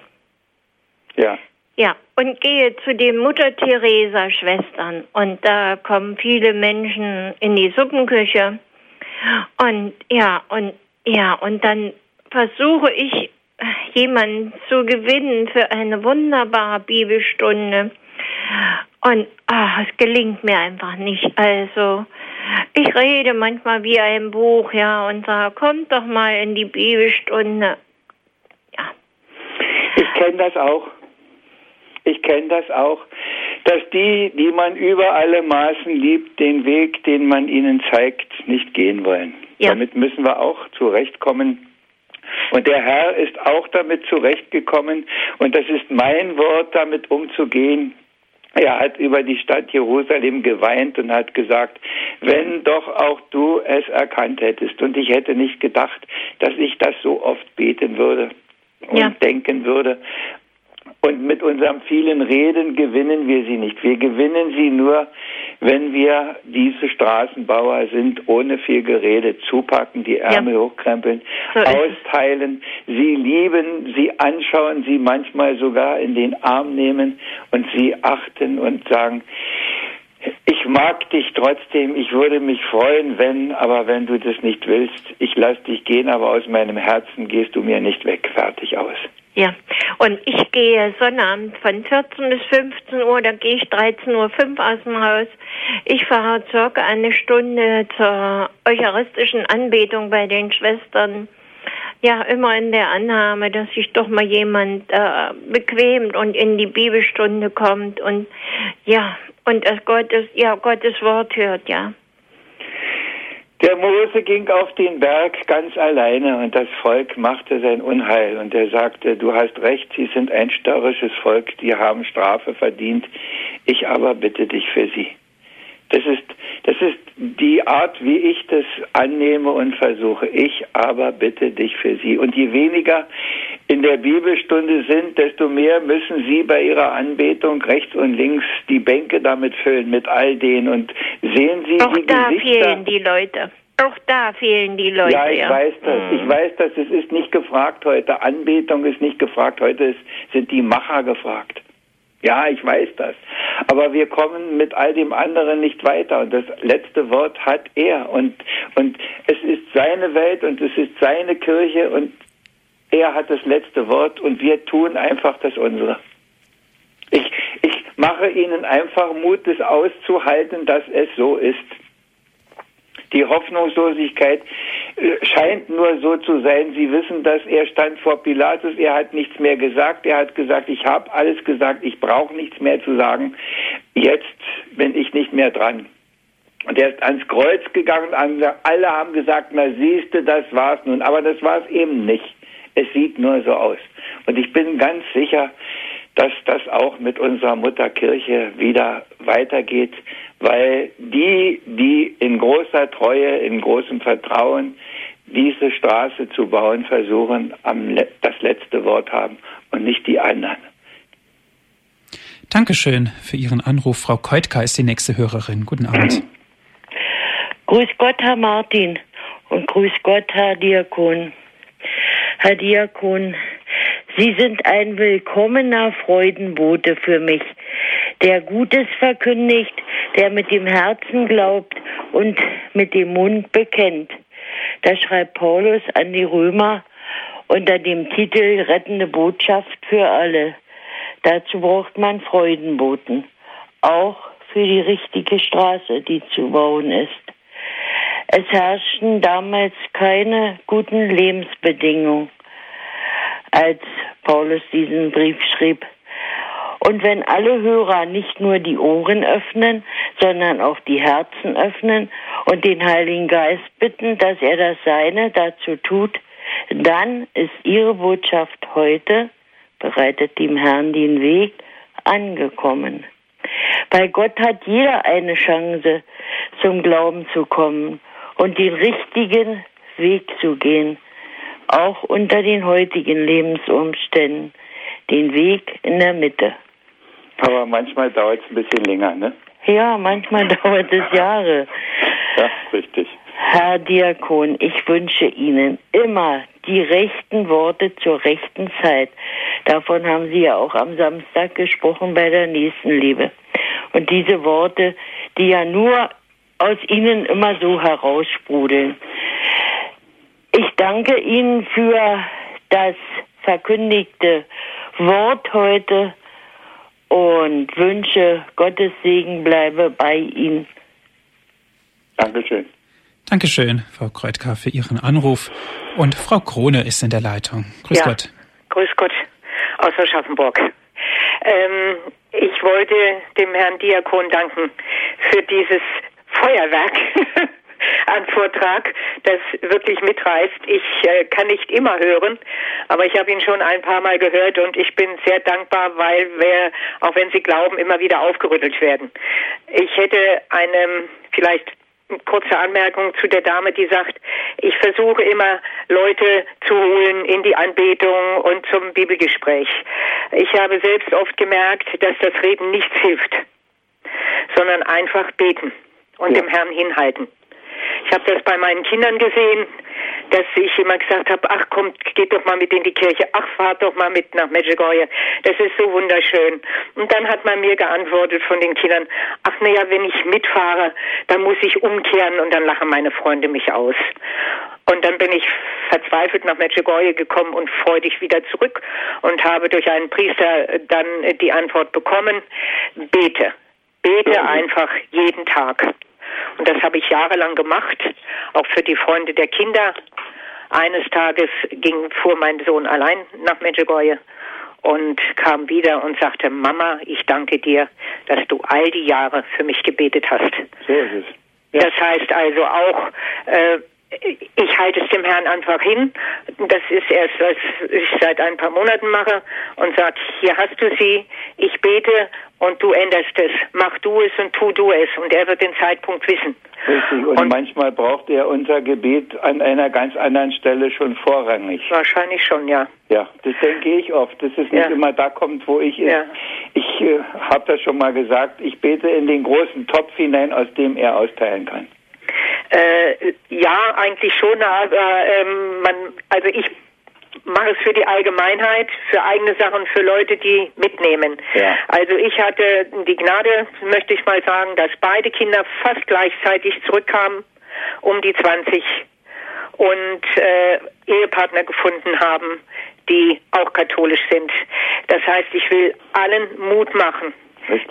Ja. Ja, und gehe zu den Mutter Teresa Schwestern und da kommen viele Menschen in die Suppenküche und ja, und ja, und dann versuche ich jemanden zu gewinnen für eine wunderbare Bibelstunde. Und ach, es gelingt mir einfach nicht. Also ich rede manchmal wie ein Buch, ja, und sage, kommt doch mal in die Bibelstunde. Ja. Ich kenne das auch. Ich kenne das auch, dass die, die man über alle Maßen liebt, den Weg, den man ihnen zeigt, nicht gehen wollen. Ja. Damit müssen wir auch zurechtkommen. Und der Herr ist auch damit zurechtgekommen. Und das ist mein Wort, damit umzugehen. Er hat über die Stadt Jerusalem geweint und hat gesagt, wenn doch auch du es erkannt hättest. Und ich hätte nicht gedacht, dass ich das so oft beten würde und ja. denken würde. Und mit unserem vielen Reden gewinnen wir sie nicht. Wir gewinnen sie nur, wenn wir diese Straßenbauer sind, ohne viel Gerede, zupacken, die Ärmel ja. hochkrempeln, so austeilen, sie lieben, sie anschauen, sie manchmal sogar in den Arm nehmen und sie achten und sagen, ich mag dich trotzdem, ich würde mich freuen, wenn, aber wenn du das nicht willst, ich lass dich gehen, aber aus meinem Herzen gehst du mir nicht weg, fertig aus. Ja, und ich gehe Sonnabend von 14 bis 15 Uhr, da gehe ich 13.05 Uhr aus dem Haus. Ich fahre circa eine Stunde zur eucharistischen Anbetung bei den Schwestern. Ja, immer in der Annahme, dass sich doch mal jemand äh, bequemt und in die Bibelstunde kommt und ja, und das Gottes, ja, Gottes Wort hört, ja. Der Mose ging auf den Berg ganz alleine und das Volk machte sein Unheil und er sagte, du hast recht, sie sind ein störrisches Volk, die haben Strafe verdient, ich aber bitte dich für sie. Das ist, das ist die Art, wie ich das annehme und versuche. Ich aber bitte dich für sie. Und je weniger in der Bibelstunde sind, desto mehr müssen sie bei ihrer Anbetung rechts und links die Bänke damit füllen, mit all denen. Und sehen Sie Auch die da Gesichter. fehlen die Leute. Auch da fehlen die Leute. Ja, ich weiß das. Ich weiß das. Es ist nicht gefragt heute. Anbetung ist nicht gefragt. Heute sind die Macher gefragt. Ja, ich weiß das. Aber wir kommen mit all dem anderen nicht weiter. Und das letzte Wort hat er. Und, und es ist seine Welt und es ist seine Kirche und er hat das letzte Wort und wir tun einfach das unsere. Ich, ich mache Ihnen einfach Mut, das auszuhalten, dass es so ist. Die Hoffnungslosigkeit äh, scheint nur so zu sein. Sie wissen, dass er stand vor Pilatus, er hat nichts mehr gesagt, er hat gesagt, ich habe alles gesagt, ich brauche nichts mehr zu sagen. Jetzt bin ich nicht mehr dran. Und er ist ans Kreuz gegangen alle haben gesagt, na siehste, das war's nun. Aber das war es eben nicht. Es sieht nur so aus. Und ich bin ganz sicher, dass das auch mit unserer Mutterkirche wieder weitergeht, weil die, die in großer Treue, in großem Vertrauen diese Straße zu bauen versuchen, am, das letzte Wort haben und nicht die anderen. Dankeschön für Ihren Anruf. Frau Keutka ist die nächste Hörerin. Guten Abend. Grüß Gott, Herr Martin. Und grüß Gott, Herr Diakon. Herr Diakon, Sie sind ein willkommener Freudenbote für mich, der Gutes verkündigt, der mit dem Herzen glaubt und mit dem Mund bekennt. Das schreibt Paulus an die Römer unter dem Titel Rettende Botschaft für alle. Dazu braucht man Freudenboten, auch für die richtige Straße, die zu bauen ist. Es herrschten damals keine guten Lebensbedingungen als Paulus diesen Brief schrieb. Und wenn alle Hörer nicht nur die Ohren öffnen, sondern auch die Herzen öffnen und den Heiligen Geist bitten, dass er das Seine dazu tut, dann ist ihre Botschaft heute, bereitet dem Herrn den Weg, angekommen. Bei Gott hat jeder eine Chance, zum Glauben zu kommen und den richtigen Weg zu gehen auch unter den heutigen Lebensumständen, den Weg in der Mitte. Aber manchmal dauert es ein bisschen länger, ne? Ja, manchmal dauert es Jahre. Ja, richtig. Herr Diakon, ich wünsche Ihnen immer die rechten Worte zur rechten Zeit. Davon haben Sie ja auch am Samstag gesprochen bei der Nächstenliebe. Und diese Worte, die ja nur aus Ihnen immer so heraussprudeln. Ich danke Ihnen für das verkündigte Wort heute und wünsche Gottes Segen bleibe bei Ihnen. Dankeschön. Dankeschön, Frau Kreutka, für Ihren Anruf. Und Frau Krone ist in der Leitung. Grüß ja, Gott. Grüß Gott aus Aschaffenburg. Ähm, ich wollte dem Herrn Diakon danken für dieses Feuerwerk an Vortrag, das wirklich mitreißt. Ich äh, kann nicht immer hören, aber ich habe ihn schon ein paar Mal gehört und ich bin sehr dankbar, weil wir, auch wenn Sie glauben, immer wieder aufgerüttelt werden. Ich hätte eine vielleicht kurze Anmerkung zu der Dame, die sagt, ich versuche immer Leute zu holen in die Anbetung und zum Bibelgespräch. Ich habe selbst oft gemerkt, dass das Reden nichts hilft, sondern einfach beten und ja. dem Herrn hinhalten. Ich habe das bei meinen Kindern gesehen, dass ich immer gesagt habe, ach kommt, geht doch mal mit in die Kirche, ach fahrt doch mal mit nach Medjugorje, das ist so wunderschön. Und dann hat man mir geantwortet von den Kindern, ach naja, wenn ich mitfahre, dann muss ich umkehren und dann lachen meine Freunde mich aus. Und dann bin ich verzweifelt nach Medjugorje gekommen und freudig wieder zurück und habe durch einen Priester dann die Antwort bekommen, bete, bete einfach jeden Tag. Und das habe ich jahrelang gemacht, auch für die Freunde der Kinder. Eines Tages ging, fuhr mein Sohn allein nach Medjugorje und kam wieder und sagte, Mama, ich danke dir, dass du all die Jahre für mich gebetet hast. So ist es. Ja. Das heißt also auch, äh, ich halte es dem Herrn einfach hin. Das ist erst, was ich seit ein paar Monaten mache und sage, hier hast du sie, ich bete und du änderst es. Mach du es und tu du es. Und er wird den Zeitpunkt wissen. Richtig. Und, und manchmal braucht er unser Gebet an einer ganz anderen Stelle schon vorrangig. Wahrscheinlich schon, ja. Ja, das denke ich oft, dass es nicht ja. immer da kommt, wo ich ja. Ich äh, habe das schon mal gesagt, ich bete in den großen Topf hinein, aus dem er austeilen kann. Äh, ja, eigentlich schon, aber ähm, man, also ich mache es für die Allgemeinheit, für eigene Sachen, für Leute, die mitnehmen. Ja. Also ich hatte die Gnade, möchte ich mal sagen, dass beide Kinder fast gleichzeitig zurückkamen, um die 20. und äh, Ehepartner gefunden haben, die auch katholisch sind. Das heißt, ich will allen Mut machen,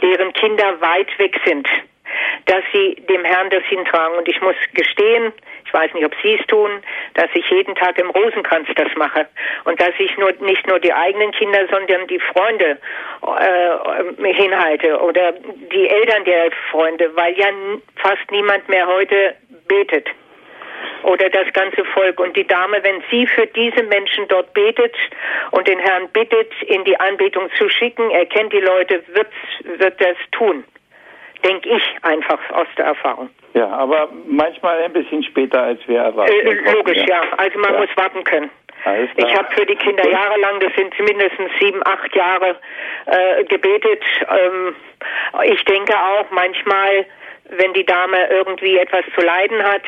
deren Kinder weit weg sind, dass sie dem Herrn das hintragen. Und ich muss gestehen, ich weiß nicht, ob Sie es tun, dass ich jeden Tag im Rosenkranz das mache und dass ich nur nicht nur die eigenen Kinder, sondern die Freunde äh, hinhalte oder die Eltern der Freunde, weil ja fast niemand mehr heute betet oder das ganze Volk. Und die Dame, wenn sie für diese Menschen dort betet und den Herrn bittet, in die Anbetung zu schicken, er kennt die Leute, wird, wird das tun. Denke ich einfach aus der Erfahrung. Ja, aber manchmal ein bisschen später, als wir erwarten. Äh, logisch, ja. Also man ja. muss warten können. Ich habe für die Kinder jahrelang, das sind mindestens sieben, acht Jahre, äh, gebetet. Ähm, ich denke auch manchmal, wenn die Dame irgendwie etwas zu leiden hat,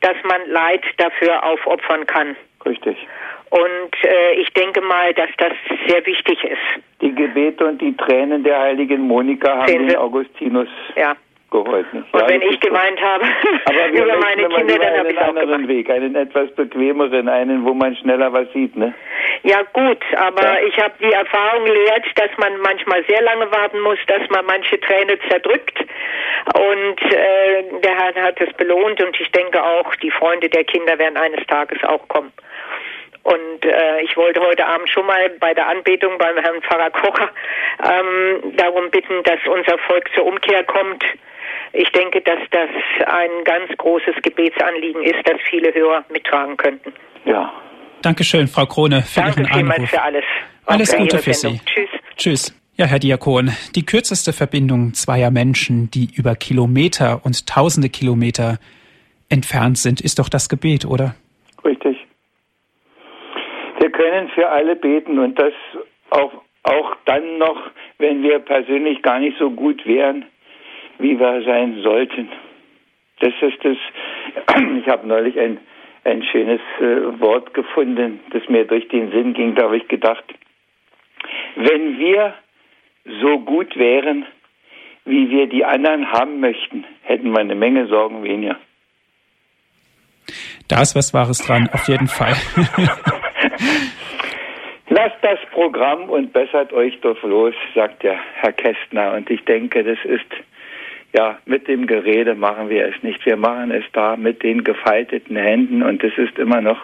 dass man Leid dafür aufopfern kann. Richtig. Und äh, ich denke mal, dass das sehr wichtig ist. Die Gebete und die Tränen der heiligen Monika haben den Augustinus ja geholfen. Und ja, wenn ich geweint habe über meine Kinder, dann habe ich auch einen anderen Weg, einen etwas bequemeren, einen, wo man schneller was sieht, ne? Ja gut, aber ja. ich habe die Erfahrung gelehrt, dass man manchmal sehr lange warten muss, dass man manche Träne zerdrückt und äh, der Herr hat es belohnt und ich denke auch, die Freunde der Kinder werden eines Tages auch kommen. Und äh, ich wollte heute Abend schon mal bei der Anbetung beim Herrn Pfarrer Kocher ähm, darum bitten, dass unser Volk zur Umkehr kommt ich denke, dass das ein ganz großes Gebetsanliegen ist, das viele Hörer mittragen könnten. Ja. Dankeschön, Frau Krone, für Danke Ihren Anruf. für alles. Alles Gute für Sie. Tschüss. Tschüss. Ja, Herr Diakon, die kürzeste Verbindung zweier Menschen, die über Kilometer und tausende Kilometer entfernt sind, ist doch das Gebet, oder? Richtig. Wir können für alle beten und das auch, auch dann noch, wenn wir persönlich gar nicht so gut wären, wie wir sein sollten. Das ist das, ich habe neulich ein, ein schönes äh, Wort gefunden, das mir durch den Sinn ging, da habe ich gedacht, wenn wir so gut wären, wie wir die anderen haben möchten, hätten wir eine Menge Sorgen weniger. Da ist was Wahres dran, auf jeden Fall. Lasst das Programm und bessert euch doch los, sagt der Herr Kästner. Und ich denke, das ist ja, mit dem Gerede machen wir es nicht. Wir machen es da mit den gefalteten Händen und es ist immer noch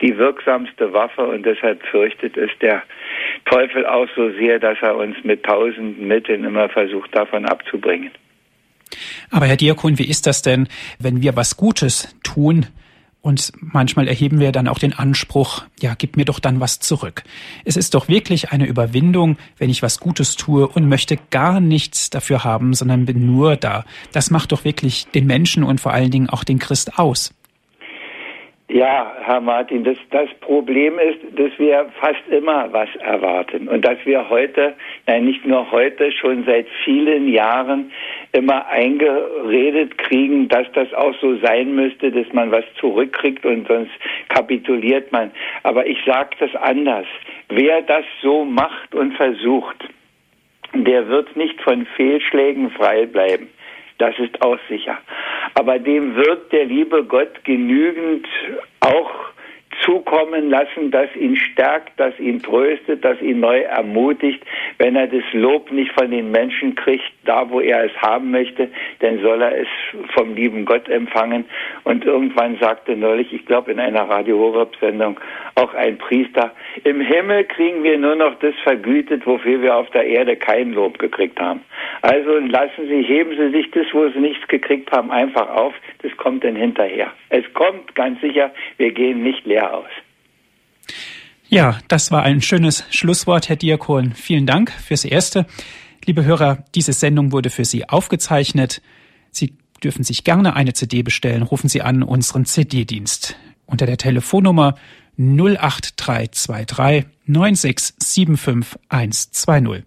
die wirksamste Waffe und deshalb fürchtet es der Teufel auch so sehr, dass er uns mit tausenden Mitteln immer versucht, davon abzubringen. Aber Herr Diakon, wie ist das denn, wenn wir was Gutes tun, und manchmal erheben wir dann auch den Anspruch, ja, gib mir doch dann was zurück. Es ist doch wirklich eine Überwindung, wenn ich was Gutes tue und möchte gar nichts dafür haben, sondern bin nur da. Das macht doch wirklich den Menschen und vor allen Dingen auch den Christ aus. Ja, Herr Martin, das, das Problem ist, dass wir fast immer was erwarten und dass wir heute, nein, nicht nur heute, schon seit vielen Jahren immer eingeredet kriegen, dass das auch so sein müsste, dass man was zurückkriegt und sonst kapituliert man. Aber ich sage das anders. Wer das so macht und versucht, der wird nicht von Fehlschlägen frei bleiben. Das ist auch sicher. Aber dem wird der liebe Gott genügend auch zukommen lassen, das ihn stärkt, das ihn tröstet, das ihn neu ermutigt. Wenn er das Lob nicht von den Menschen kriegt, da wo er es haben möchte, dann soll er es vom lieben Gott empfangen. Und irgendwann sagte neulich, ich glaube in einer Radio Horeb Sendung, auch ein Priester, im Himmel kriegen wir nur noch das vergütet, wofür wir auf der Erde kein Lob gekriegt haben. Also lassen Sie, heben Sie sich das, wo Sie nichts gekriegt haben, einfach auf. Das kommt dann hinterher. Es kommt ganz sicher, wir gehen nicht leer aus. Ja, das war ein schönes Schlusswort, Herr Diakon. Vielen Dank fürs Erste. Liebe Hörer, diese Sendung wurde für Sie aufgezeichnet. Sie dürfen sich gerne eine CD bestellen. Rufen Sie an unseren CD-Dienst unter der Telefonnummer 08323 9675120.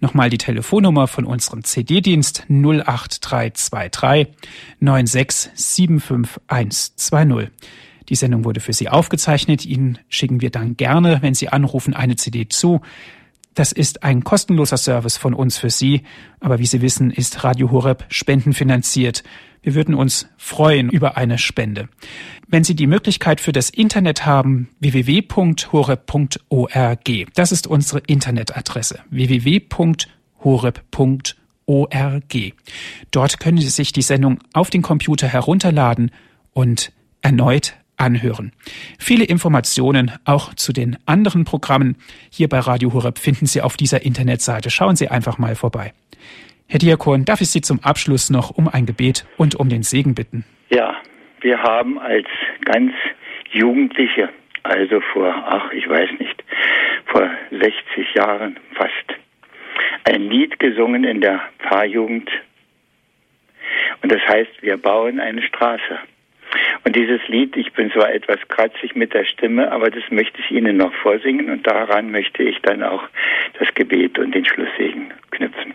Nochmal die Telefonnummer von unserem CD-Dienst 08323 9675120. Die Sendung wurde für Sie aufgezeichnet. Ihnen schicken wir dann gerne, wenn Sie anrufen, eine CD zu. Das ist ein kostenloser Service von uns für Sie, aber wie Sie wissen, ist Radio Horeb spendenfinanziert. Wir würden uns freuen über eine Spende. Wenn Sie die Möglichkeit für das Internet haben, www.horeb.org. Das ist unsere Internetadresse. www.horeb.org. Dort können Sie sich die Sendung auf den Computer herunterladen und erneut anhören. Viele Informationen auch zu den anderen Programmen hier bei Radio Horeb finden Sie auf dieser Internetseite. Schauen Sie einfach mal vorbei. Herr Diakon, darf ich Sie zum Abschluss noch um ein Gebet und um den Segen bitten? Ja, wir haben als ganz Jugendliche, also vor, ach, ich weiß nicht, vor 60 Jahren fast, ein Lied gesungen in der Pfarrjugend. Und das heißt, wir bauen eine Straße. Und dieses Lied, ich bin zwar etwas kratzig mit der Stimme, aber das möchte ich Ihnen noch vorsingen und daran möchte ich dann auch das Gebet und den Schlusssegen knüpfen.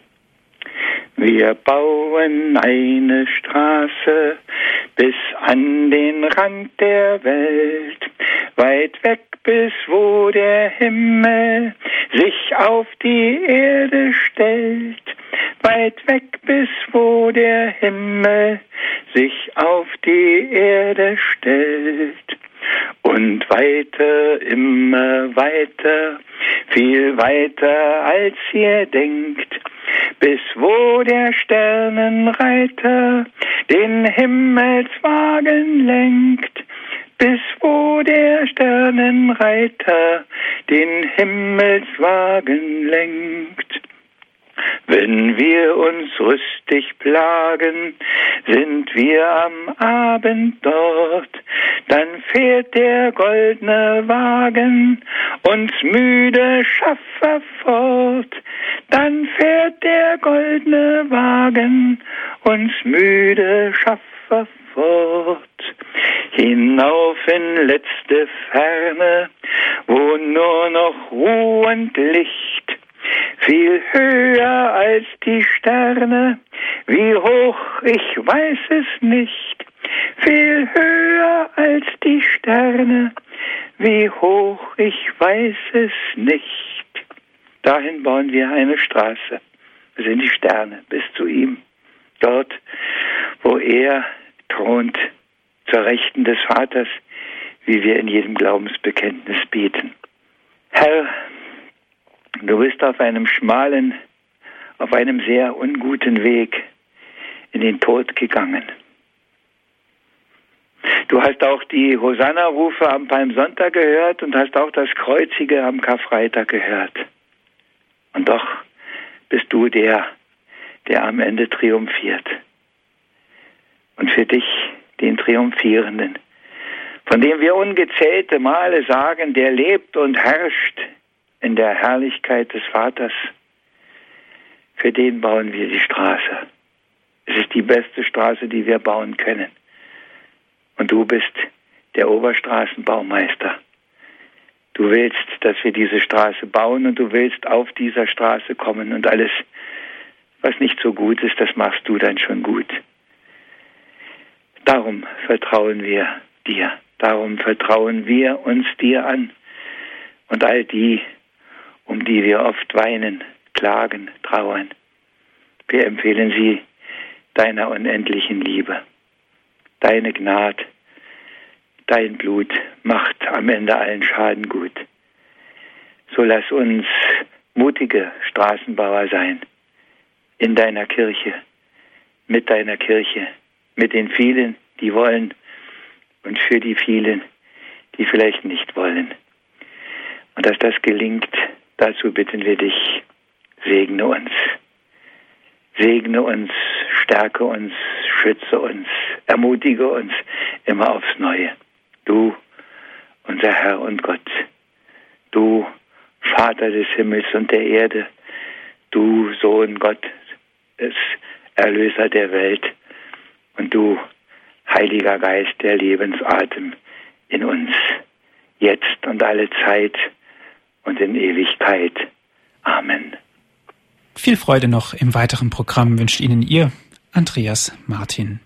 Wir bauen eine Straße bis an den Rand der Welt, weit weg bis wo der Himmel sich auf die Erde stellt, weit weg bis wo der Himmel sich auf die Erde stellt. Und weiter, immer weiter, viel weiter als ihr denkt, bis wo der Sternenreiter den Himmelswagen lenkt, bis wo der Sternenreiter den Himmelswagen lenkt. Wenn wir uns rüstig plagen, sind wir am Abend dort, dann fährt der goldene Wagen uns müde Schaffer fort, dann fährt der goldene Wagen uns müde Schaffer fort. Hinauf in letzte Ferne, wo nur noch ruhend Licht viel höher als die Sterne, wie hoch, ich weiß es nicht, viel höher als die Sterne, wie hoch, ich weiß es nicht. Dahin bauen wir eine Straße, wir sind die Sterne bis zu ihm, dort, wo er thront, zur Rechten des Vaters, wie wir in jedem Glaubensbekenntnis beten. Herr, Du bist auf einem schmalen, auf einem sehr unguten Weg in den Tod gegangen. Du hast auch die Hosanna-Rufe am Palmsonntag gehört und hast auch das Kreuzige am Karfreitag gehört. Und doch bist du der, der am Ende triumphiert. Und für dich, den Triumphierenden, von dem wir ungezählte Male sagen, der lebt und herrscht in der Herrlichkeit des Vaters. Für den bauen wir die Straße. Es ist die beste Straße, die wir bauen können. Und du bist der Oberstraßenbaumeister. Du willst, dass wir diese Straße bauen und du willst auf dieser Straße kommen und alles, was nicht so gut ist, das machst du dann schon gut. Darum vertrauen wir dir. Darum vertrauen wir uns dir an. Und all die, um die wir oft weinen, klagen, trauern. Wir empfehlen sie deiner unendlichen Liebe. Deine Gnade, dein Blut macht am Ende allen Schaden gut. So lass uns mutige Straßenbauer sein in deiner Kirche, mit deiner Kirche, mit den vielen, die wollen und für die vielen, die vielleicht nicht wollen. Und dass das gelingt, Dazu bitten wir dich, segne uns. Segne uns, stärke uns, schütze uns, ermutige uns immer aufs Neue. Du, unser Herr und Gott, du, Vater des Himmels und der Erde, du, Sohn Gottes, Erlöser der Welt, und du, Heiliger Geist, der Lebensatem in uns, jetzt und alle Zeit, und in Ewigkeit. Amen. Viel Freude noch im weiteren Programm wünscht Ihnen Ihr Andreas Martin.